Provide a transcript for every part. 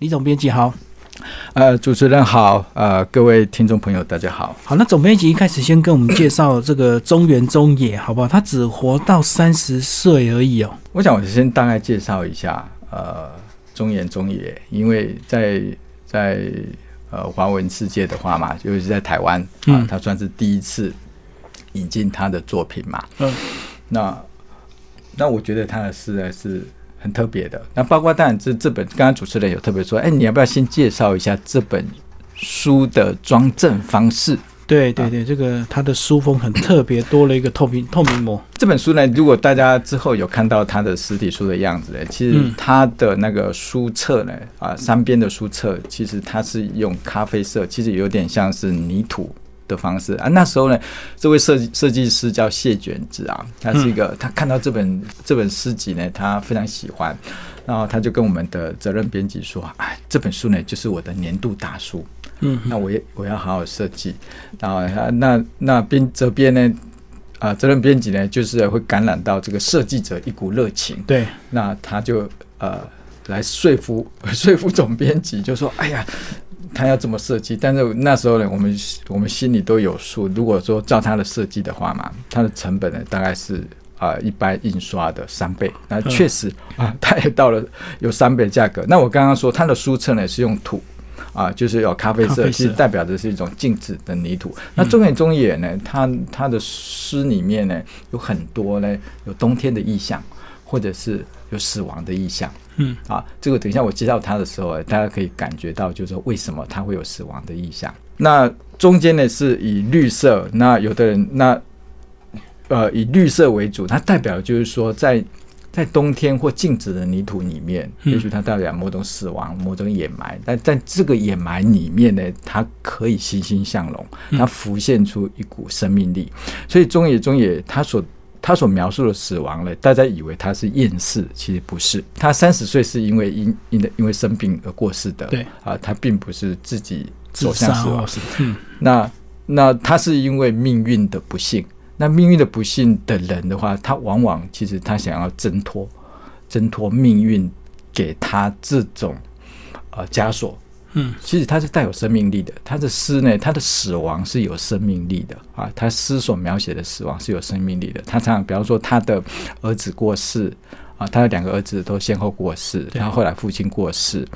李总编辑好，呃，主持人好，呃，各位听众朋友大家好。好，那总编辑一开始先跟我们介绍这个中原中野，好不好？他只活到三十岁而已哦。我想我先大概介绍一下，呃，中原中野，因为在在呃华文世界的话嘛，尤其是在台湾啊，他算是第一次引进他的作品嘛。嗯，那那我觉得他的诗还是。很特别的，那包括当然这这本，刚刚主持人有特别说，哎，你要不要先介绍一下这本书的装帧方式？对对对，这个它的书封很特别，多了一个透明 透明膜。这本书呢，如果大家之后有看到它的实体书的样子呢，其实它的那个书册呢，啊，三边的书册，其实它是用咖啡色，其实有点像是泥土。的方式。啊，那时候呢，这位设计设计师叫谢卷子啊，他是一个，他看到这本这本诗集呢，他非常喜欢，然后他就跟我们的责任编辑说，哎，这本书呢就是我的年度大书，嗯，那我也我要好好设计，然后那那编责编呢，啊，责任编辑呢就是会感染到这个设计者一股热情，对，那他就呃来说服 说服总编辑，就说，哎呀。他要这么设计，但是那时候呢，我们我们心里都有数。如果说照他的设计的话嘛，它的成本呢大概是啊一般印刷的三倍。那确实啊，它也到了有三倍价格。那我刚刚说它的书册呢是用土啊，就是有咖啡色，其实代表的是一种静止的泥土。那中野中野呢，他他的诗里面呢有很多呢有冬天的意象，或者是有死亡的意象。嗯，啊，这个等一下我介绍他的时候，大家可以感觉到，就是说为什么他会有死亡的意象。那中间呢是以绿色，那有的人那呃以绿色为主，它代表就是说在在冬天或静止的泥土里面，也许它代表某种死亡、某种掩埋。但在这个掩埋里面呢，它可以欣欣向荣，它浮现出一股生命力。所以中野中野他所。他所描述的死亡呢，大家以为他是厌世，其实不是。他三十岁是因为因因的因为生病而过世的。对啊，他并不是自己走向死亡。嗯，那那他是因为命运的不幸。那命运的不幸的人的话，他往往其实他想要挣脱，挣脱命运给他这种呃枷锁。嗯，其实它是带有生命力的。他的诗呢，他的死亡是有生命力的啊。他诗所描写的死亡是有生命力的。他常常，比方说他的儿子过世啊，他的两个儿子都先后过世，然后后来父亲过世，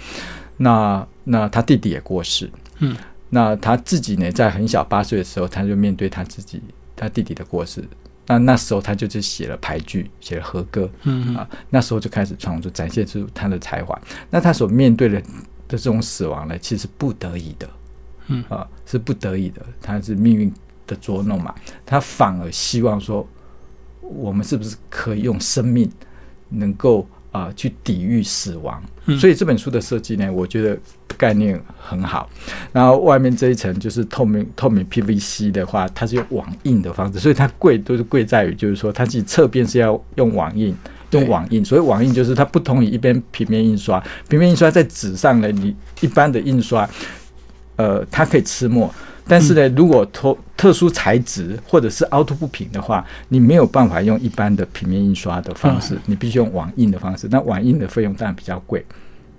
那那他弟弟也过世。嗯，那他自己呢，在很小八岁的时候，他就面对他自己他弟弟的过世。那那时候他就是写了牌剧，写了和歌。嗯啊，那时候就开始创作，展现出他的才华。那他所面对的。的这种死亡呢，其实不得已的，嗯啊，是不得已的，他是命运的捉弄嘛，他反而希望说，我们是不是可以用生命能够啊去抵御死亡？所以这本书的设计呢，我觉得概念很好。然后外面这一层就是透明透明 PVC 的话，它是用网印的方式，所以它贵都是贵在于，就是说它自己侧边是要用网印。用网印，所以网印就是它不同于一边平面印刷。平面印刷在纸上呢，你一般的印刷，呃，它可以吃墨，但是呢，如果特特殊材质或者是凹凸不平的话，你没有办法用一般的平面印刷的方式，你必须用网印的方式。那网印的费用当然比较贵，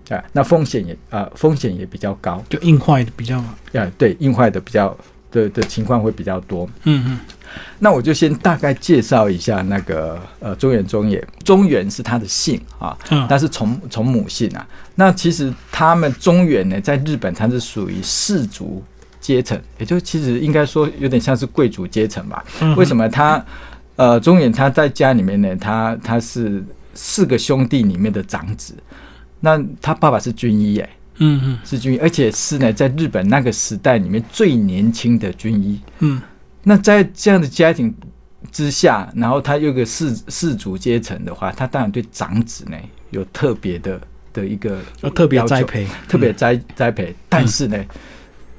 啊，那风险也呃风险也比较高，就印坏的比较，啊，对，印坏的比较的的情况会比较多。嗯嗯。那我就先大概介绍一下那个呃中原中野，中原是他的姓啊，但是从从母姓啊。那其实他们中原呢，在日本它是属于氏族阶层，也就其实应该说有点像是贵族阶层吧。为什么他呃中原他在家里面呢？他他是四个兄弟里面的长子，那他爸爸是军医哎，嗯嗯，是军医，而且是呢在日本那个时代里面最年轻的军医，嗯。那在这样的家庭之下，然后他有个氏氏族阶层的话，他当然对长子呢有特别的的一个特别栽培，特别栽栽培。但是呢，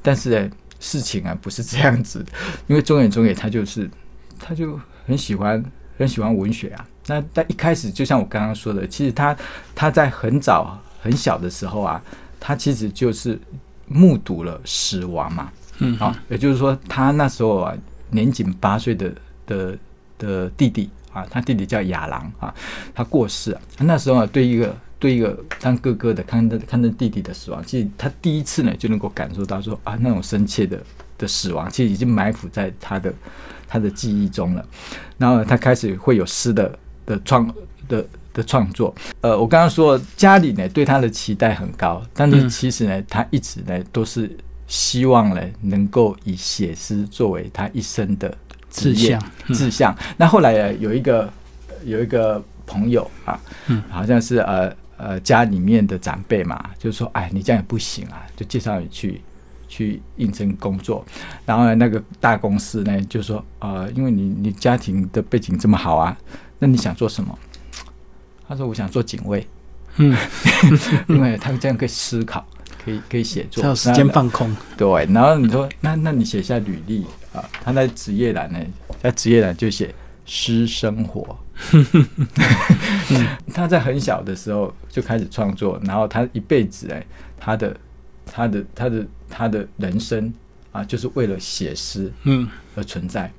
但是呢，事情啊不是这样子，因为中野中野他就是他就很喜欢很喜欢文学啊。那但一开始，就像我刚刚说的，其实他他在很早很小的时候啊，他其实就是目睹了死亡嘛。嗯，好，也就是说，他那时候啊。年仅八岁的的的弟弟啊，他弟弟叫亚郎啊，他过世啊。那时候啊，对一个对一个当哥哥的看着看着弟弟的死亡，其实他第一次呢就能够感受到说啊那种深切的的死亡，其实已经埋伏在他的他的记忆中了。然后他开始会有诗的的创的的创作。呃，我刚刚说家里呢对他的期待很高，但是其实呢他一直呢都是希望呢能够以写诗作为他一生的志向志向。那后来有一个有一个朋友啊，嗯，好像是呃。呃，家里面的长辈嘛，就是说，哎，你这样也不行啊，就介绍你去去应征工作。然后呢，那个大公司呢，就说，呃，因为你你家庭的背景这么好啊，那你想做什么？他说，我想做警卫。嗯，因为他这样可以思考，可以可以写作，有时间放空。对，然后你说，那那你写下履历啊？他在职业栏呢，在职业栏就写诗生活。他在很小的时候就开始创作，然后他一辈子哎，他的他的他的他的人生啊，就是为了写诗嗯而存在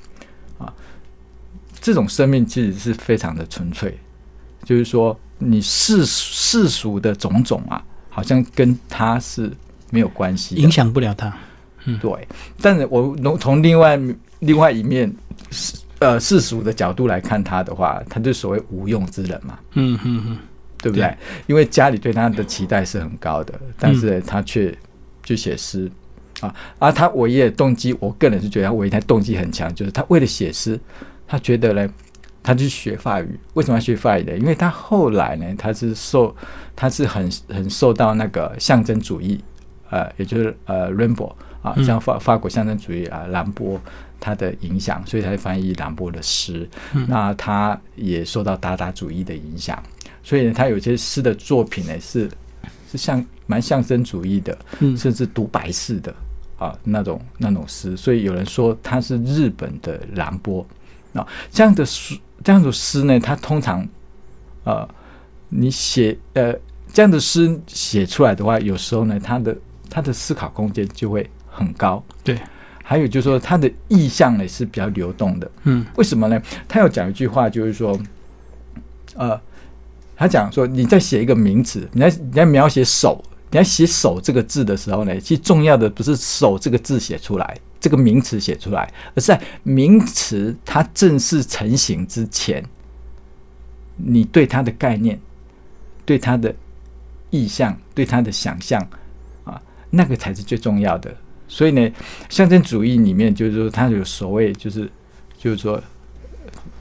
啊。这种生命其实是非常的纯粹，就是说你世世俗的种种啊，好像跟他是没有关系，影响不了他。嗯，对。但是我从从另外另外一面世。呃，世俗的角度来看他的话，他就所谓无用之人嘛。嗯嗯嗯，对不对？因为家里对他的期待是很高的，但是他却去写诗啊。而他唯一的动机，我个人是觉得他唯一的动机很强，就是他为了写诗，他觉得呢，他去学法语。为什么要学法语呢？因为他后来呢，他是受，他是很很受到那个象征主义，呃，也就是呃，Rainbow 啊，像法法国象征主义啊，兰波。他的影响，所以才翻译兰波的诗。那他也受到达达主义的影响，所以呢，他有些诗的作品呢是是像蛮象征主义的，甚至独白式的啊那种那种诗。所以有人说他是日本的兰波啊。这样的诗，这样的诗呢，它通常呃，你写呃这样的诗写出来的话，有时候呢，他的他的思考空间就会很高。对。还有就是说，他的意象呢是比较流动的。嗯，为什么呢？他要讲一句话，就是说，呃，他讲说，你在写一个名词，你在你在描写手，你在写手这个字的时候呢，其实重要的不是手这个字写出来，这个名词写出来，而是在名词它正式成型之前，你对它的概念、对它的意象、对它的想象啊，那个才是最重要的。所以呢，象征主义里面就是说，它有所谓，就是就是说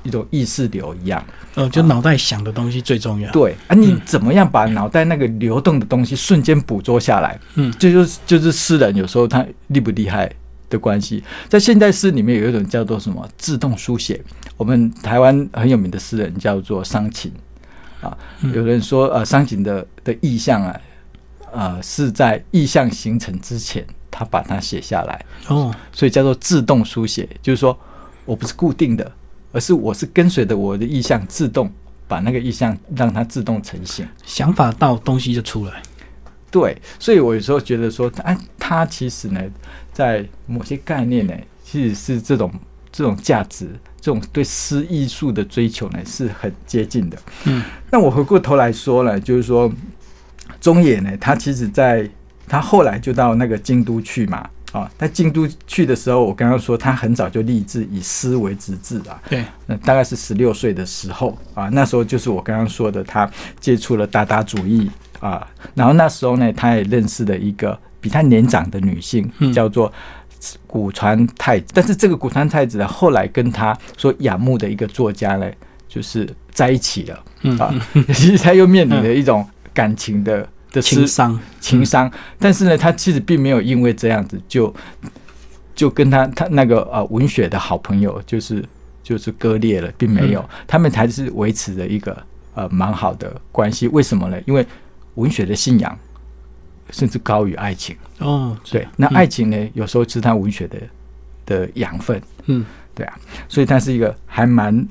一种意识流一样，呃，就脑袋想的东西最重要。对啊，你怎么样把脑袋那个流动的东西瞬间捕捉下来？嗯，这就是就是诗人有时候他厉不厉害的关系。在现代诗里面有一种叫做什么自动书写，我们台湾很有名的诗人叫做商琴啊。有人说，呃，商琴的的意象啊，呃，是在意象形成之前。他把它写下来哦，所以叫做自动书写，就是说我不是固定的，而是我是跟随着我的意象，自动把那个意象让它自动呈现，想法到东西就出来。对，所以我有时候觉得说，哎，他其实呢，在某些概念呢，其实是这种这种价值，这种对诗艺术的追求呢，是很接近的。嗯，那我回过头来说呢，就是说中野呢，他其实在。他后来就到那个京都去嘛，啊，在京都去的时候，我刚刚说他很早就立志以诗为职志啊，对，那大概是十六岁的时候啊，那时候就是我刚刚说的，他接触了达达主义啊，然后那时候呢，他也认识了一个比他年长的女性，叫做古川太子，但是这个古川太子呢，后来跟他所仰慕的一个作家呢，就是在一起了，啊，其实他又面临了一种感情的。的情伤，情伤，但是呢，他其实并没有因为这样子就就跟他他那个呃文学的好朋友就是就是割裂了，并没有，他们还是维持着一个呃蛮好的关系。为什么呢？因为文学的信仰甚至高于爱情哦。对，那爱情呢，有时候是他文学的的养分。嗯，对啊，所以他是一个还蛮。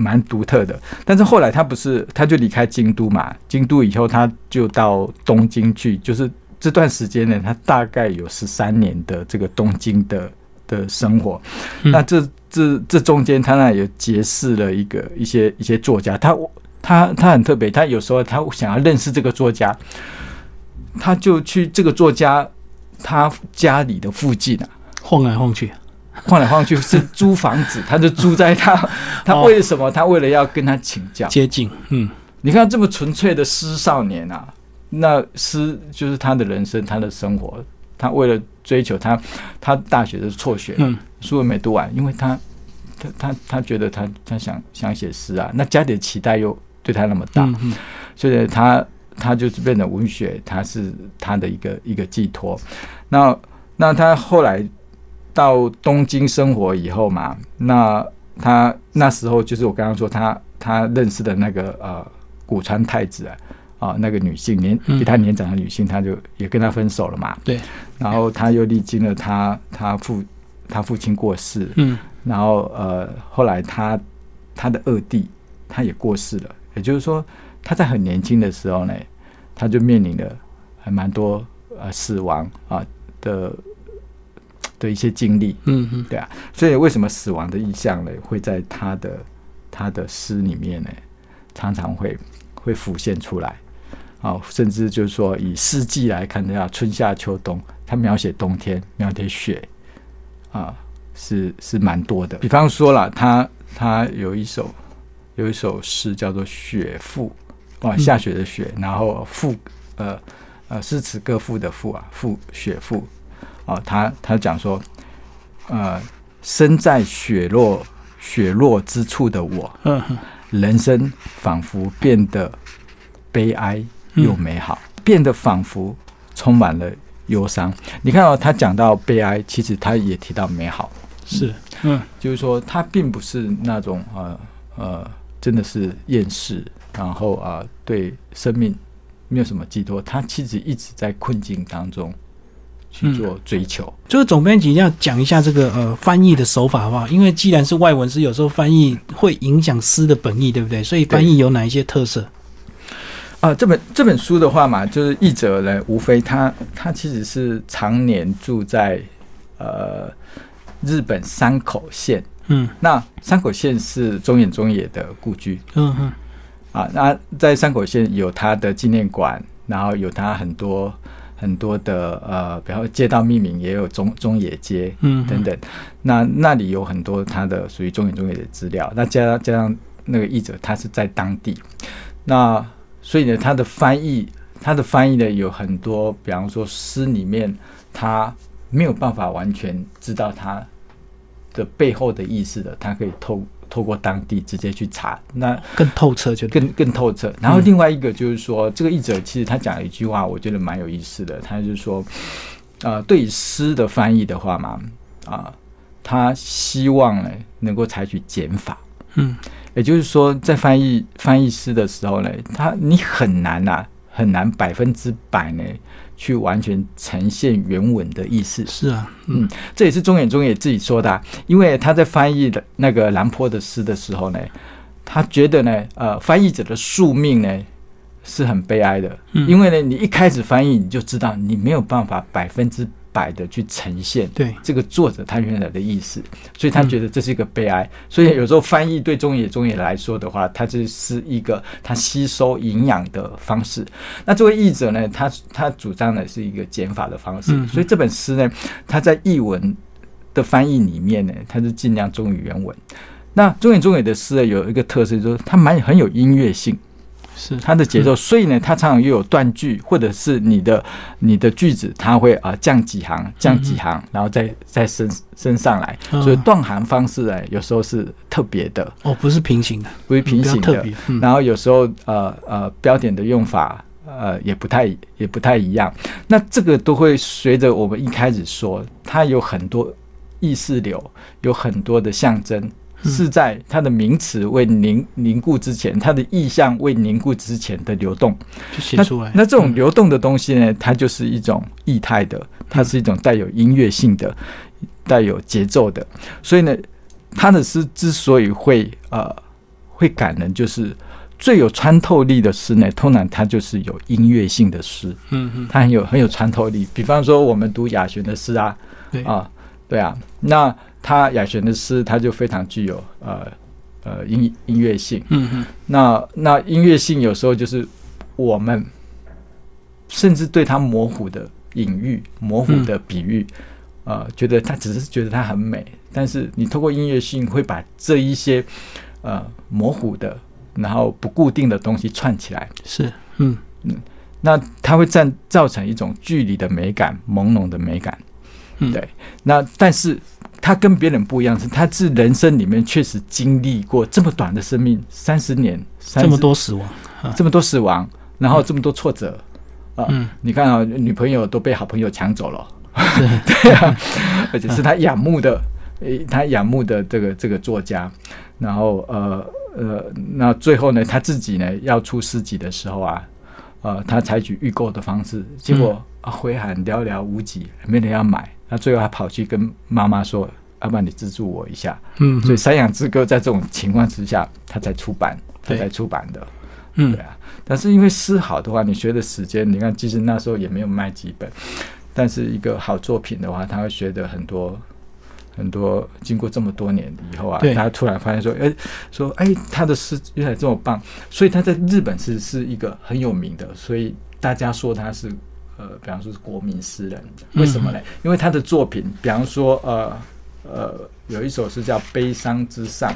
蛮独特的，但是后来他不是，他就离开京都嘛。京都以后，他就到东京去，就是这段时间呢，他大概有十三年的这个东京的的生活。那这这这中间，他那也结识了一个一些一些作家。他他他很特别，他有时候他想要认识这个作家，他就去这个作家他家里的附近啊，晃来晃去，晃来晃去是租房子，他就住在他，他为了什么？他为了要跟他请教接近。嗯，你看这么纯粹的诗少年啊，那诗就是他的人生，他的生活，他为了追求他，他大学的辍学，嗯，书没读完，因为他他他他觉得他他想想写诗啊，那家里的期待又。对他那么大，所以他他就是变成文学，他是他的一个一个寄托。那那他后来到东京生活以后嘛，那他那时候就是我刚刚说他他认识的那个呃古川太子啊啊那个女性年比他年长的女性，他就也跟他分手了嘛。对，然后他又历经了他他父他父亲过世，嗯，然后呃后来他他的二弟他也过世了。也就是说，他在很年轻的时候呢，他就面临了还蛮多呃死亡啊的的一些经历，嗯嗯，对啊，所以为什么死亡的意象呢，会在他的他的诗里面呢，常常会会浮现出来，啊，甚至就是说以四季来看的话，春夏秋冬，他描写冬天，描写雪，啊，是是蛮多的。比方说了，他他有一首。有一首诗叫做《雪赋》，啊，下雪的雪，然后赋，呃呃，诗词歌赋的赋啊，赋雪赋，啊，他他讲说，呃，身在雪落雪落之处的我，人生仿佛变得悲哀又美好，变得仿佛充满了忧伤。你看到他讲到悲哀，其实他也提到美好，是，嗯，就是说他并不是那种呃呃。真的是厌世，然后啊，对生命没有什么寄托。他其实一直在困境当中去做追求。就是总编辑要讲一下这个呃翻译的手法好不好？因为既然是外文诗，有时候翻译会影响诗的本意，对不对？所以翻译有哪一些特色？啊，这本这本书的话嘛，就是译者呢，无非他他其实是常年住在呃日本山口县。嗯，那山口县是中野中野的故居。嗯哼，啊，那在山口县有他的纪念馆，然后有他很多很多的呃，比方街道命名也有中中野街，嗯，等等。那那里有很多他的属于中野中野的资料。那加加上那个译者他是在当地，那所以呢，他的翻译他的翻译呢有很多，比方说诗里面他没有办法完全知道他。的背后的意思的，他可以透透过当地直接去查，那更透彻，就更更透彻。然后另外一个就是说，这个译者其实他讲了一句话，我觉得蛮有意思的。他就是说，呃，对诗的翻译的话嘛，啊，他希望呢能够采取减法，嗯，也就是说，在翻译翻译诗的时候呢，他你很难呐，很难百分之百呢。去完全呈现原文的意思。是啊，嗯，这也是中野中野自己说的，因为他在翻译的那个兰坡的诗的时候呢，他觉得呢，呃，翻译者的宿命呢是很悲哀的，因为呢，你一开始翻译你就知道你没有办法百分之。百的去呈现对这个作者他原来的意思，所以他觉得这是一个悲哀。所以有时候翻译对中野中野来说的话，他这是一个他吸收营养的方式。那作为译者呢，他他主张的是一个减法的方式。所以这本诗呢，他在译文的翻译里面呢，他是尽量忠于原文。那中野中野的诗呢，有一个特色，就是它蛮很有音乐性。是。它的节奏，所以呢，它常常又有断句，或者是你的你的句子，它会啊降几行，降几行，然后再再升升上来，所以断行方式呢，有时候是特别的。哦，不是平行的，不是平行的，然后有时候呃呃标点的用法呃也不太也不太一样，那这个都会随着我们一开始说，它有很多意识流，有很多的象征。是在它的名词未凝凝固之前，它的意象未凝固之前的流动，就写出来。那这种流动的东西呢，它就是一种异态的，它是一种带有音乐性的、带有节奏的。所以呢，他的诗之所以会呃会感人，就是最有穿透力的诗呢，通常它就是有音乐性的诗。嗯嗯，它很有很有穿透力。比方说，我们读雅璇的诗啊，啊，对啊，那。他雅璇的诗，他就非常具有呃呃音音乐性。嗯嗯，那那音乐性有时候就是我们甚至对它模糊的隐喻、模糊的比喻，呃，觉得它只是觉得它很美，但是你透过音乐性会把这一些呃模糊的，然后不固定的东西串起来，是，嗯嗯，那它会占造成一种距离的美感、朦胧的美感，嗯，对。那但是他跟别人不一样，是他是人生里面确实经历过这么短的生命，三十年，这么多死亡，这么多死亡，然后这么多挫折。啊，嗯，你看啊，女朋友都被好朋友抢走了，对。啊，而且是他仰慕的，诶，他仰慕的这个这个作家，然后呃呃，那最后呢，他自己呢要出诗集的时候啊，呃，他采取预购的方式，结果啊回函寥寥无几，没人要买，那最后还跑去跟妈妈说，要不然你资助我一下，嗯，所以《山羊之歌》在这种情况之下，他才出版，他才出版的。嗯，对啊，但是因为诗好的话，你学的时间，你看，其实那时候也没有卖几本，但是一个好作品的话，他会学的很多很多。经过这么多年以后啊，大家突然发现说，哎，说哎，他的诗原来这么棒，所以他在日本是是一个很有名的，所以大家说他是呃，比方说是国民诗人，为什么呢？因为他的作品，比方说呃呃，有一首诗叫《悲伤之上》。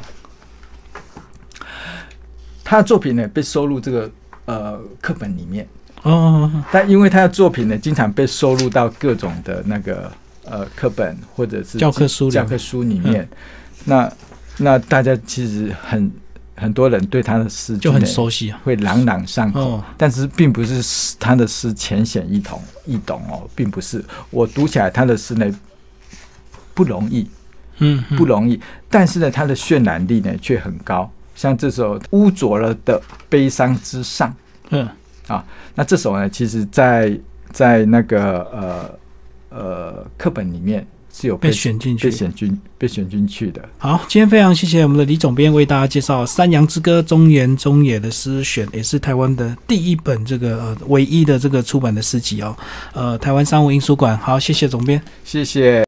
他的作品呢被收录这个呃课本里面哦，但因为他的作品呢经常被收录到各种的那个呃课本或者是教科书教科书里面，那那大家其实很很多人对他的诗就很熟悉啊，会朗朗上口，但是并不是他的诗浅显易懂易懂哦，并不是。我读起来他的诗呢不容易，嗯，不容易，但是呢他的渲染力呢却很高。像这首污浊了的悲伤之上，嗯。啊，那这首呢，其实，在在那个呃呃课本里面是有被选进去、被选进、被选进去的。好，今天非常谢谢我们的李总编为大家介绍《山羊之歌》中原中野的诗选，也是台湾的第一本这个呃唯一的这个出版的诗集哦。呃，台湾商务印书馆，好，谢谢总编，谢谢。